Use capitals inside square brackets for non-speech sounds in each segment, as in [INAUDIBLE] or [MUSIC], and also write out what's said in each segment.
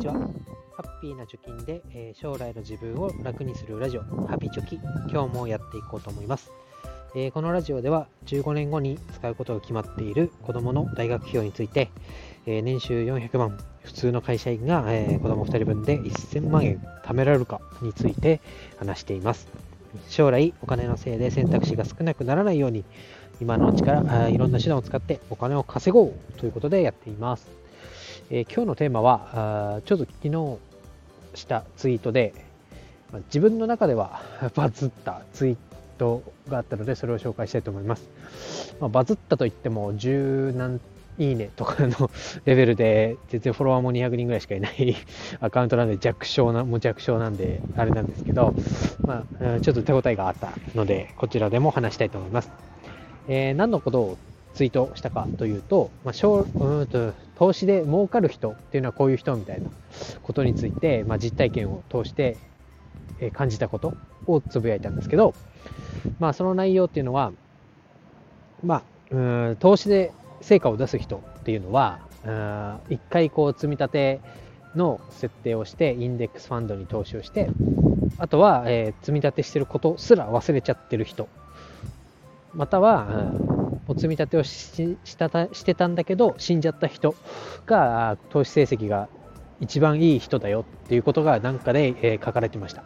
ちは。ハッピーな貯金で、えー将来の自分を楽にするラジオ、ハピチョキ。今日もやっていこうと思います。えーこのラジオでは15年後に使うことが決まっている子供の大学費用について、えー年収400万、普通の会社員が、えー子供2人分で1000万円貯められるかについて話しています。将来お金のせいで選択肢が少なくならないように今のうちからいろんな手段を使ってお金を稼ごうということでやっています。えー今日のテーマはあちょっと昨日したツイートで、自分の中では [LAUGHS] バズったツイートがあったのでそれを紹介したいと思います。まあ、バズったといっても10何いいねとかの [LAUGHS] レベルで全然フォロワーも200人ぐらいしかいない [LAUGHS] アカウントなんで弱小な、も弱小なんであれなんですけど、まあ、ちょっと手応えがあったのでこちらでも話したいと思います。えー何のことをツイートしたかというと、まあ、しょうんと投資で儲かる人っていうのはこういう人みたいなことについて、まあ、実体験を通して、感じたことをつぶやいたんですけど、まあ、その内容っていうのは、まあ、うん投資で成果を出す人っていうのは、うーん一回こう積み立ての設定をして、インデックスファンドに投資をして、あとは、えー積み立てしてることすら忘れちゃってる人または、うんお積み立てをししたたしてたんだけど死んじゃった人が投資成績が一番いい人だよっていうことがなんかで、えー書かれてました、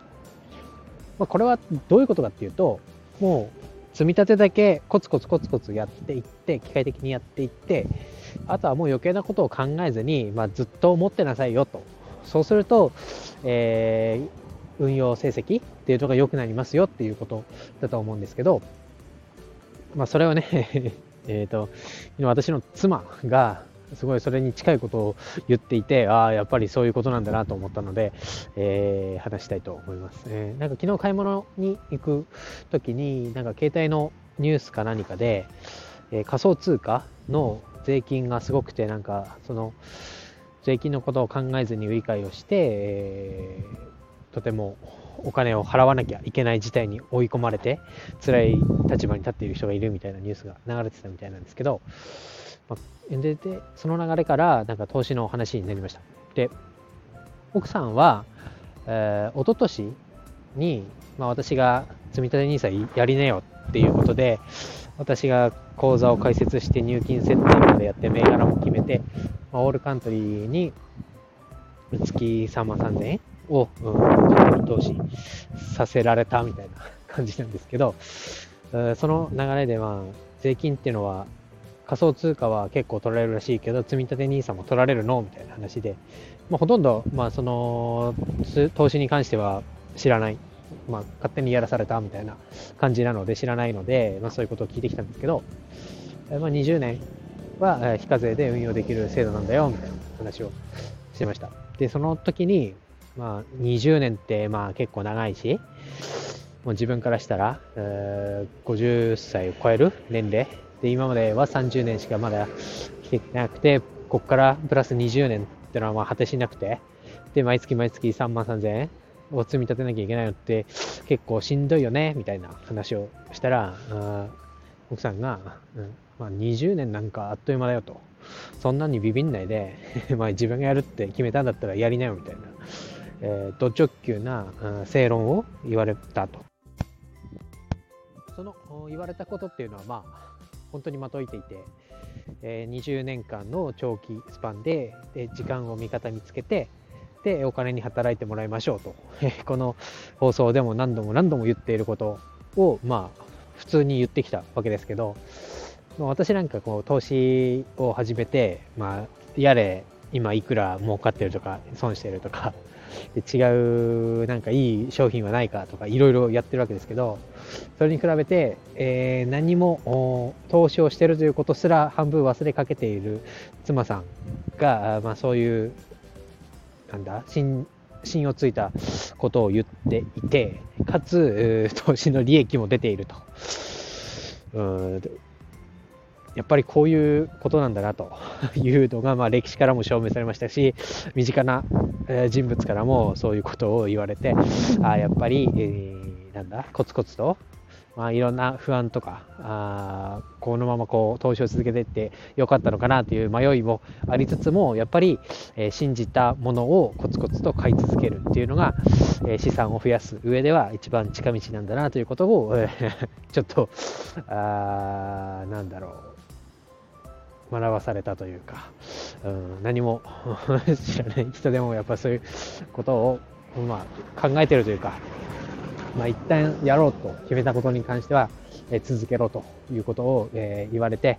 まあ、これはどういうことかっていうともう積み立てだけコツコツコツコツやっていって機械的にやっていってあとはもう余計なことを考えずに、まあ、ずっと持ってなさいよと。そうすると、えー運用成績っていうのが良くなりますよっていうことだと思うんですけど、まあ、それをね、[LAUGHS] えっと、今私の妻が、すごいそれに近いことを言っていて、ああ、やっぱりそういうことなんだなと思ったので、えー話したいと思います。えなんか昨日買い物に行く時に、なんか携帯のニュースか何かで、えー仮想通貨の税金がすごくて、なんか、その、税金のことを考えずに売り買いをして、えーとてもお金を払わなきゃいけない事態に追い込まれて辛い立場に立っている人がいるみたいなニュースが流れてたみたいなんですけど、まあででその流れからなんか投資の話になりました。で奥さんは、えー、一昨年に、まあ、私が積み立て NISA やりなよっていうことで私が口座を開設して入金設定までやって銘柄も決めて、まあ、オールカントリーに月3万3000円を、うん、投資させられたみたいな感じなんですけど、その流れで、まあ、税金っていうのは仮想通貨は結構取られるらしいけど、積立て NISA も取られるのみたいな話で、まあ、ほとんど、まあ、その投資に関しては知らない、まあ、勝手にやらされたみたいな感じなので知らないので、まあ、そういうことを聞いてきたんですけど、まあ、20年は非課税で運用できる制度なんだよみたいな話をしてました。で、その時に、まあ、20年ってまあ結構長いし、もう自分からしたら、えー50歳を超える年齢で、今までは30年しかまだ来てなくて、ここからプラス20年ってのはまあ果てしなくて、で、毎月毎月3万3000円を積み立てなきゃいけないのって結構しんどいよね、みたいな話をしたら、奥さんが、うんまあ、20年なんかあっという間だよと。そんなにビビんないで、[LAUGHS] まあ自分がやるって決めたんだったらやりなよみたいな、えー、ド直球な、うん正論を言われたと。その言われたことっていうのは、まあ、本当にまといていて、えー20年間の長期スパンでで時間を味方につけて、で、お金に働いてもらいましょうと。[LAUGHS] この放送でも何度も何度も言っていることを、まあ、普通に言ってきたわけですけど、私なんかこう投資を始めて、まあ、やれ今いくら儲かってるとか損してるとか [LAUGHS] で違うなんかいい商品はないかとかいろいろやってるわけですけどそれに比べて、えー何も投資をしてるということすら半分忘れかけている妻さんが、まあ、そういうなんだ信信用ついたことを言っていてかつ投資の利益も出ていると。うんやっぱりこういうことなんだなと [LAUGHS] いうのが、まあ、歴史からも証明されましたし身近な、人物からもそういうことを言われてあやっぱり、えーなんだコツコツとまあ、いろんな不安とかあこのままこう投資を続けていってよかったのかなという迷いもありつつもやっぱり、えー、信じたものをコツコツと買い続けるっていうのが、えー、資産を増やす上では一番近道なんだなということを、えー、[LAUGHS] ちょっとあなんだろう。学ばされたというか、うん、何も [LAUGHS] 知らない人でもやっぱそういうことを、まあ、考えてるというかまあ、一旦やろうと決めたことに関しては、え、続けろということを、えー、言われて、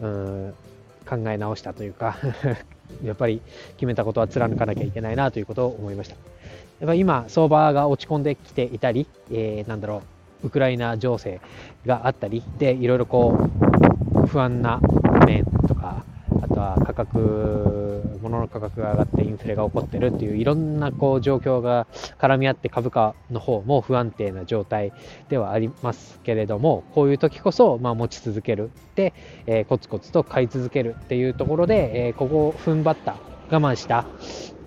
うん考え直したというか [LAUGHS] やっぱり決めたことは貫かなきゃいけないなということを思いました。やっぱ今、相場が落ち込んできていたり、えー、なんだろう、ウクライナ情勢があったり、で、いろいろこう、不安な面とか、あとは価格、物の価格が上がってインフレが起こってるっていういろんなこう状況が絡み合って株価の方も不安定な状態ではありますけれども、こういう時こそまあ持ち続ける。で、えー、コツコツと買い続けるっていうところで、えー、ここを踏ん張った、我慢した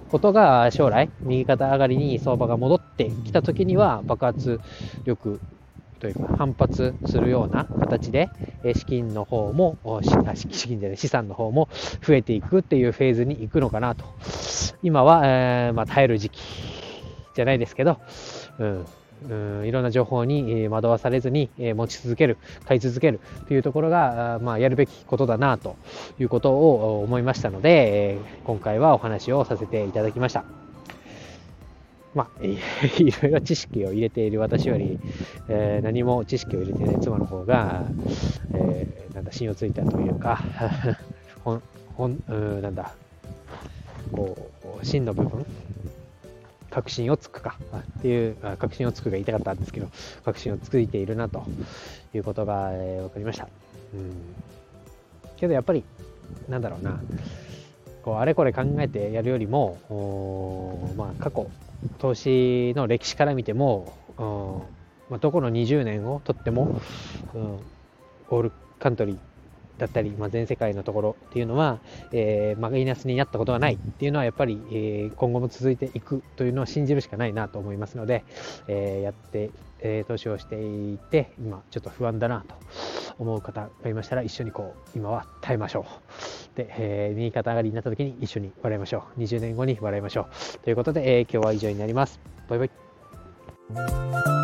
ことが将来右肩上がりに相場が戻ってきた時には爆発力というか反発するような形で資金の方も資金じゃない資産の方も増えていくっていうフェーズに行くのかなと今は、えー、まあ、耐える時期じゃないですけど、うんうんいろんな情報に惑わされずに持ち続ける、買い続けるというところが、まあ、やるべきことだなということを思いましたので、今回はお話をさせていただきました。まあ、[LAUGHS] いろいろ知識を入れている私より、えー、何も知識を入れていない妻の方が、えー、なんだ、信用ついたというか、[LAUGHS] ほ、ほん、うんなんだ、こう、真の部分、確信をつくかっていう、確信をつくが言いたかったんですけど、確信をついているなということが、えー、分かりました。うん。けどやっぱり、なんだろうな、こうあれこれ考えてやるよりも、まあ、過去投資の歴史から見ても、うんまあ、どこの20年をとっても、うん、オールカントリーだったり、まあ、全世界のところっていうのは、えー、マイナスになったことがないっていうのはやっぱり、えー、今後も続いていくというのを信じるしかないなと思いますので、えー、やって、え投資をしていて今ちょっと不安だなと思う方がいましたら一緒にこう今は耐えましょう。で、え右肩上がりになった時に一緒に笑いましょう。20年後に笑いましょう。ということで、え今日は以上になります。バイバイ。